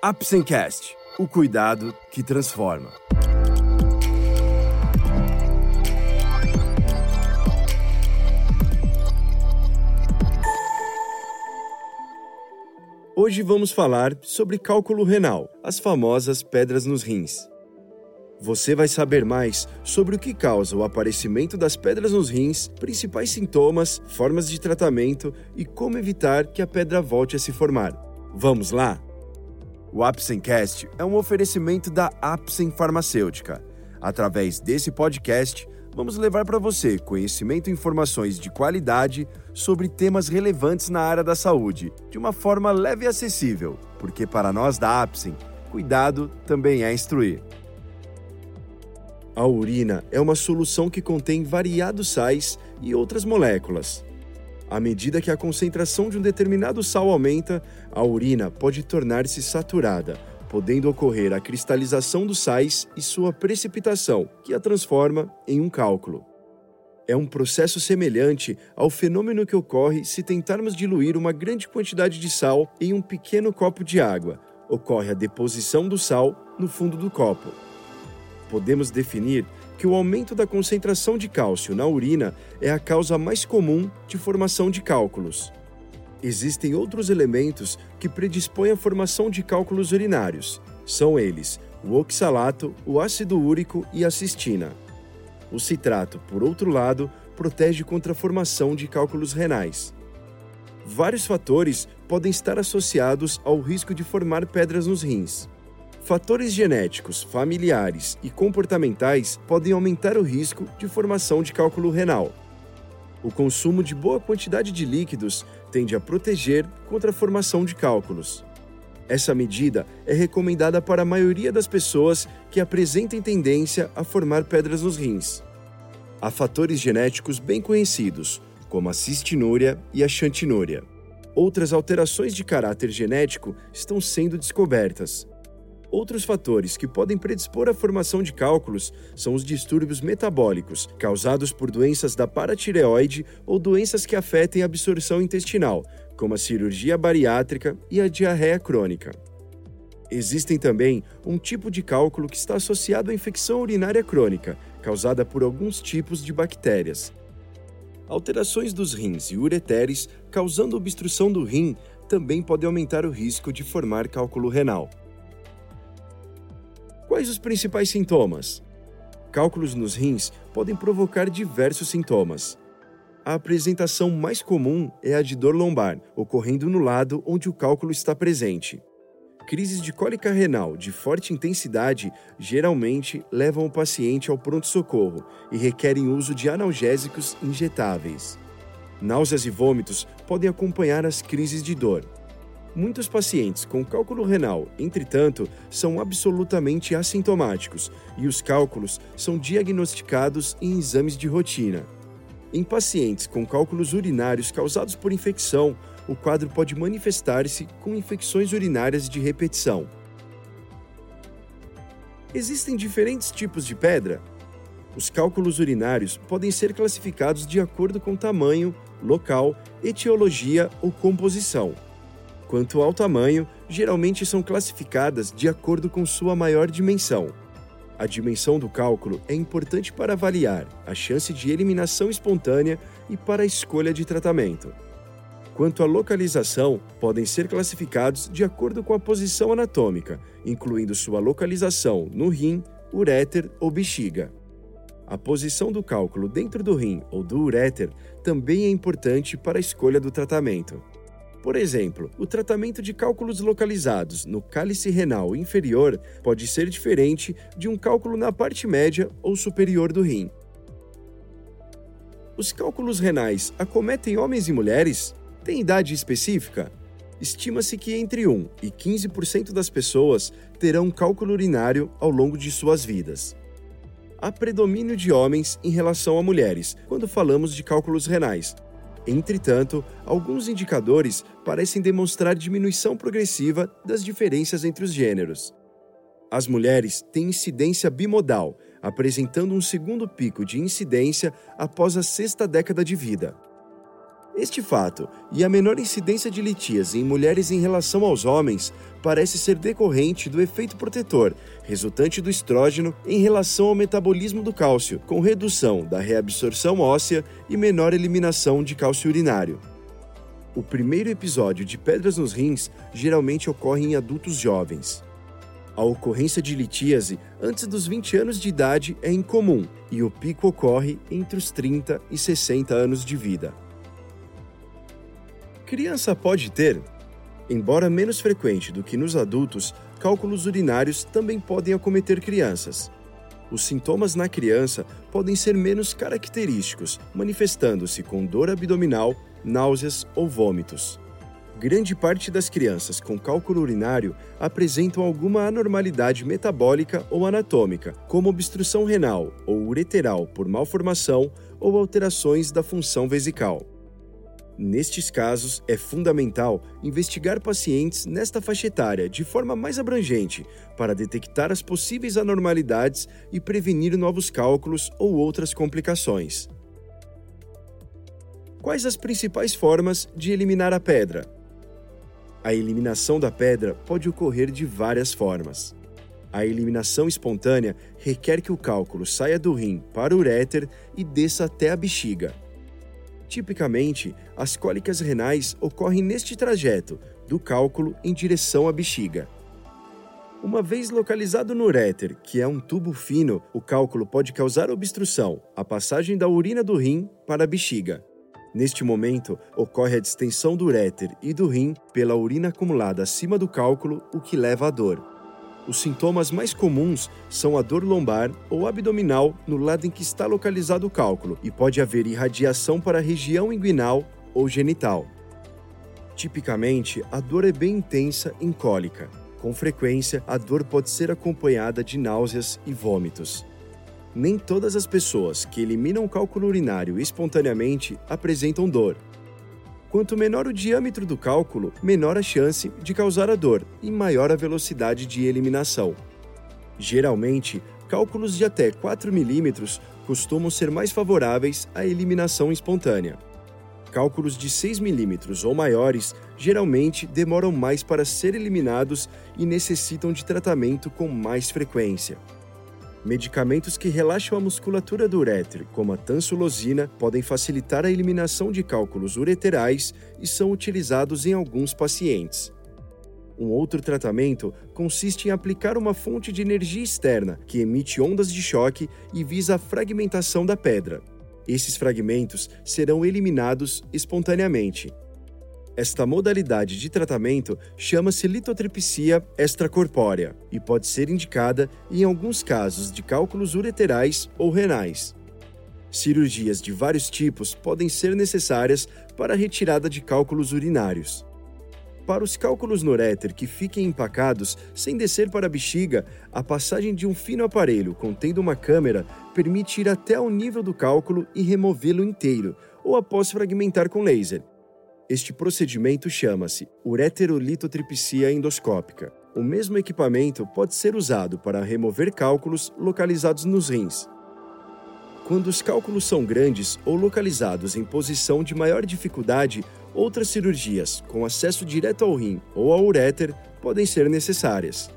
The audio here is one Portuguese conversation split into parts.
Apsencast, o cuidado que transforma. Hoje vamos falar sobre cálculo renal, as famosas pedras nos rins. Você vai saber mais sobre o que causa o aparecimento das pedras nos rins, principais sintomas, formas de tratamento e como evitar que a pedra volte a se formar. Vamos lá? O Apsencast é um oferecimento da Apsen Farmacêutica. Através desse podcast, vamos levar para você conhecimento e informações de qualidade sobre temas relevantes na área da saúde, de uma forma leve e acessível, porque para nós da Apsen, cuidado também é instruir. A urina é uma solução que contém variados sais e outras moléculas. À medida que a concentração de um determinado sal aumenta, a urina pode tornar-se saturada, podendo ocorrer a cristalização dos sais e sua precipitação, que a transforma em um cálculo. É um processo semelhante ao fenômeno que ocorre se tentarmos diluir uma grande quantidade de sal em um pequeno copo de água. Ocorre a deposição do sal no fundo do copo podemos definir que o aumento da concentração de cálcio na urina é a causa mais comum de formação de cálculos. Existem outros elementos que predispõem à formação de cálculos urinários. São eles o oxalato, o ácido úrico e a cistina. O citrato, por outro lado, protege contra a formação de cálculos renais. Vários fatores podem estar associados ao risco de formar pedras nos rins. Fatores genéticos, familiares e comportamentais podem aumentar o risco de formação de cálculo renal. O consumo de boa quantidade de líquidos tende a proteger contra a formação de cálculos. Essa medida é recomendada para a maioria das pessoas que apresentem tendência a formar pedras nos rins. Há fatores genéticos bem conhecidos, como a cistinúria e a xantinúria. Outras alterações de caráter genético estão sendo descobertas. Outros fatores que podem predispor à formação de cálculos são os distúrbios metabólicos, causados por doenças da paratireoide ou doenças que afetem a absorção intestinal, como a cirurgia bariátrica e a diarreia crônica. Existem também um tipo de cálculo que está associado à infecção urinária crônica, causada por alguns tipos de bactérias. Alterações dos rins e ureteres causando obstrução do rim também podem aumentar o risco de formar cálculo renal. Quais os principais sintomas? Cálculos nos rins podem provocar diversos sintomas. A apresentação mais comum é a de dor lombar, ocorrendo no lado onde o cálculo está presente. Crises de cólica renal de forte intensidade geralmente levam o paciente ao pronto-socorro e requerem uso de analgésicos injetáveis. Náuseas e vômitos podem acompanhar as crises de dor. Muitos pacientes com cálculo renal, entretanto, são absolutamente assintomáticos e os cálculos são diagnosticados em exames de rotina. Em pacientes com cálculos urinários causados por infecção, o quadro pode manifestar-se com infecções urinárias de repetição. Existem diferentes tipos de pedra. Os cálculos urinários podem ser classificados de acordo com tamanho, local, etiologia ou composição. Quanto ao tamanho, geralmente são classificadas de acordo com sua maior dimensão. A dimensão do cálculo é importante para avaliar a chance de eliminação espontânea e para a escolha de tratamento. Quanto à localização, podem ser classificados de acordo com a posição anatômica, incluindo sua localização no rim, uréter ou bexiga. A posição do cálculo dentro do rim ou do uréter também é importante para a escolha do tratamento. Por exemplo, o tratamento de cálculos localizados no cálice renal inferior pode ser diferente de um cálculo na parte média ou superior do rim. Os cálculos renais acometem homens e mulheres? Tem idade específica? Estima-se que entre 1 e 15% das pessoas terão cálculo urinário ao longo de suas vidas. Há predomínio de homens em relação a mulheres quando falamos de cálculos renais, Entretanto, alguns indicadores parecem demonstrar diminuição progressiva das diferenças entre os gêneros. As mulheres têm incidência bimodal, apresentando um segundo pico de incidência após a sexta década de vida. Este fato e a menor incidência de litíase em mulheres em relação aos homens parece ser decorrente do efeito protetor resultante do estrógeno em relação ao metabolismo do cálcio, com redução da reabsorção óssea e menor eliminação de cálcio urinário. O primeiro episódio de pedras nos rins geralmente ocorre em adultos jovens. A ocorrência de litíase antes dos 20 anos de idade é incomum e o pico ocorre entre os 30 e 60 anos de vida. Criança pode ter, embora menos frequente do que nos adultos, cálculos urinários também podem acometer crianças. Os sintomas na criança podem ser menos característicos, manifestando-se com dor abdominal, náuseas ou vômitos. Grande parte das crianças com cálculo urinário apresentam alguma anormalidade metabólica ou anatômica, como obstrução renal ou ureteral por malformação ou alterações da função vesical. Nestes casos, é fundamental investigar pacientes nesta faixa etária de forma mais abrangente para detectar as possíveis anormalidades e prevenir novos cálculos ou outras complicações. Quais as principais formas de eliminar a pedra? A eliminação da pedra pode ocorrer de várias formas. A eliminação espontânea requer que o cálculo saia do rim para o uréter e desça até a bexiga. Tipicamente, as cólicas renais ocorrem neste trajeto, do cálculo em direção à bexiga. Uma vez localizado no uréter, que é um tubo fino, o cálculo pode causar obstrução, a passagem da urina do rim para a bexiga. Neste momento, ocorre a distensão do uréter e do rim pela urina acumulada acima do cálculo, o que leva à dor. Os sintomas mais comuns são a dor lombar ou abdominal no lado em que está localizado o cálculo, e pode haver irradiação para a região inguinal ou genital. Tipicamente, a dor é bem intensa em cólica. Com frequência, a dor pode ser acompanhada de náuseas e vômitos. Nem todas as pessoas que eliminam o cálculo urinário espontaneamente apresentam dor, Quanto menor o diâmetro do cálculo, menor a chance de causar a dor e maior a velocidade de eliminação. Geralmente, cálculos de até 4 milímetros costumam ser mais favoráveis à eliminação espontânea. Cálculos de 6 milímetros ou maiores geralmente demoram mais para ser eliminados e necessitam de tratamento com mais frequência. Medicamentos que relaxam a musculatura do uréter, como a tansulosina, podem facilitar a eliminação de cálculos ureterais e são utilizados em alguns pacientes. Um outro tratamento consiste em aplicar uma fonte de energia externa que emite ondas de choque e visa a fragmentação da pedra. Esses fragmentos serão eliminados espontaneamente. Esta modalidade de tratamento chama-se litotripsia extracorpórea e pode ser indicada em alguns casos de cálculos ureterais ou renais. Cirurgias de vários tipos podem ser necessárias para a retirada de cálculos urinários. Para os cálculos no uréter que fiquem empacados sem descer para a bexiga, a passagem de um fino aparelho contendo uma câmera permite ir até o nível do cálculo e removê-lo inteiro, ou após fragmentar com laser. Este procedimento chama-se ureterolitotripsia endoscópica. O mesmo equipamento pode ser usado para remover cálculos localizados nos rins. Quando os cálculos são grandes ou localizados em posição de maior dificuldade, outras cirurgias, com acesso direto ao rim ou ao uréter, podem ser necessárias.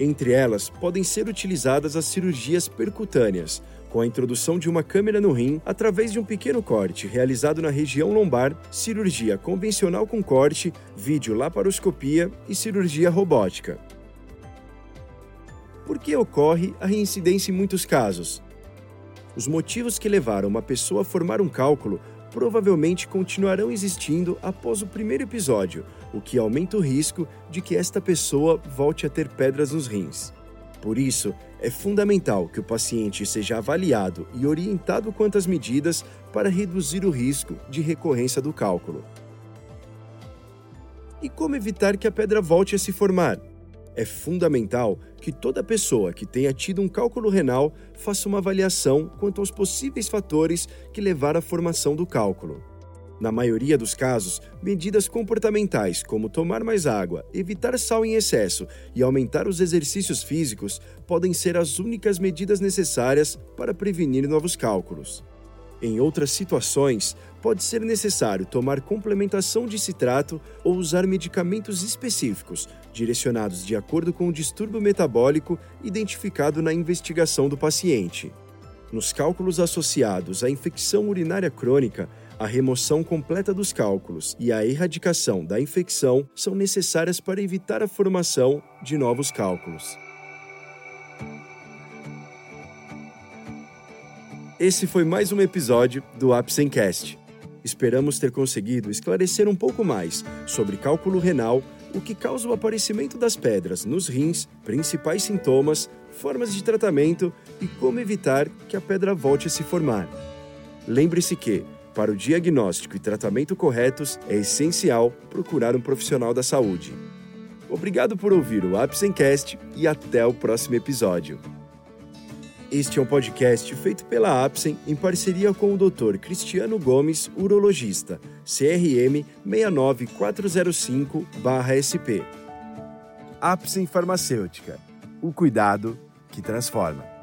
Entre elas, podem ser utilizadas as cirurgias percutâneas, com a introdução de uma câmera no rim através de um pequeno corte realizado na região lombar, cirurgia convencional com corte, videolaparoscopia e cirurgia robótica. Por que ocorre a reincidência em muitos casos? Os motivos que levaram uma pessoa a formar um cálculo provavelmente continuarão existindo após o primeiro episódio, o que aumenta o risco de que esta pessoa volte a ter pedras nos rins. Por isso, é fundamental que o paciente seja avaliado e orientado quanto às medidas para reduzir o risco de recorrência do cálculo. E como evitar que a pedra volte a se formar? É fundamental que toda pessoa que tenha tido um cálculo renal faça uma avaliação quanto aos possíveis fatores que levaram à formação do cálculo. Na maioria dos casos, medidas comportamentais como tomar mais água, evitar sal em excesso e aumentar os exercícios físicos podem ser as únicas medidas necessárias para prevenir novos cálculos. Em outras situações, pode ser necessário tomar complementação de citrato ou usar medicamentos específicos, direcionados de acordo com o distúrbio metabólico identificado na investigação do paciente. Nos cálculos associados à infecção urinária crônica, a remoção completa dos cálculos e a erradicação da infecção são necessárias para evitar a formação de novos cálculos. Esse foi mais um episódio do Apsencast. Esperamos ter conseguido esclarecer um pouco mais sobre cálculo renal, o que causa o aparecimento das pedras nos rins, principais sintomas, formas de tratamento e como evitar que a pedra volte a se formar. Lembre-se que, para o diagnóstico e tratamento corretos, é essencial procurar um profissional da saúde. Obrigado por ouvir o Apsencast e até o próximo episódio. Este é um podcast feito pela Apsen em parceria com o Dr. Cristiano Gomes, urologista, CRM 69405-SP. Apsen Farmacêutica. O cuidado que transforma.